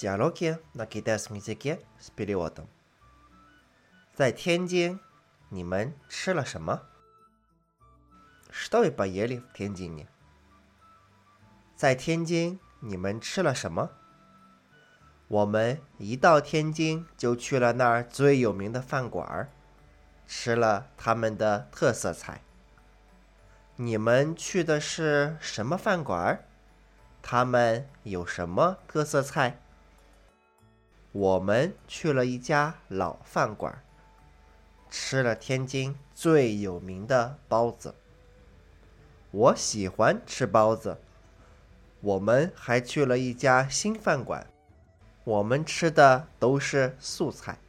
Диалоги на китайском языке с переводом. 在天津，你们吃了什么？Что вы поели в Тяньцзине？在天津，你们吃了什么？我们一到天津就去了那儿最有名的饭馆儿，吃了他们的特色菜。你们去的是什么饭馆儿？他们有什么特色菜？ 我们去了一家老饭馆，吃了天津最有名的包子。我喜欢吃包子。我们还去了一家新饭馆，我们吃的都是素菜。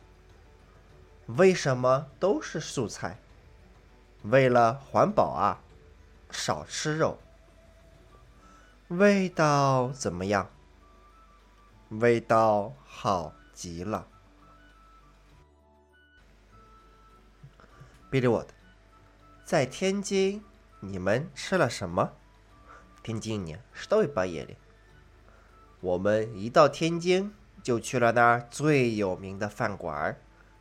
为什么都是素菜？为了环保啊，少吃肉。味道怎么样？味道好极了。Перевод，在天津，你们吃了什么？天津呢，что вы поели？我们一到天津就去了那儿最有名的饭馆，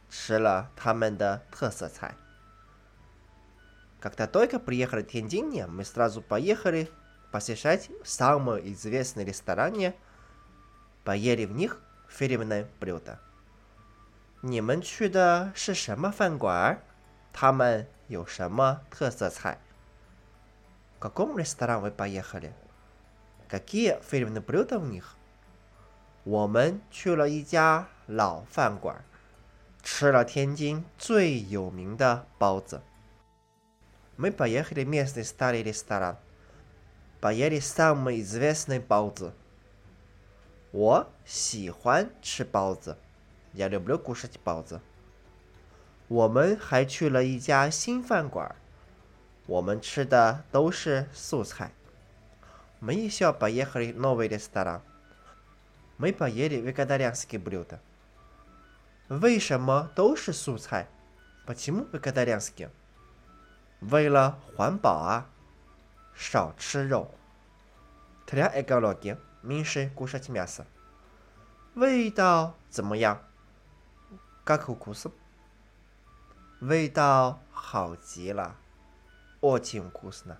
吃了他们的特色菜。Когда только приехали в Тяньцзин, мы сразу поехали посещать самые известные рестораны, поели в них фирменное блюдо. 你们去的是什么饭馆？他们有什么特色菜？В каком ресторан вы поехали? Какие фирменные блюда у них? 我们去了一家老饭馆，吃了天津最有名的包子。Мы поехали в местный старый ресторан. Поели самый известный 包子。 我喜欢吃包子，Я люблю кушать 包子。我们还去了一家新饭馆，我们吃的都是素菜。Мы еще поехали в новый ресторан. Мы поели вегетарианские блюда. 为什么都是素菜？Почему вегетарианские？为了环保啊，少吃肉。Для экологии меньше кушать мясо. 味道怎么样？Как вкус？味道好极了，очень вкусно。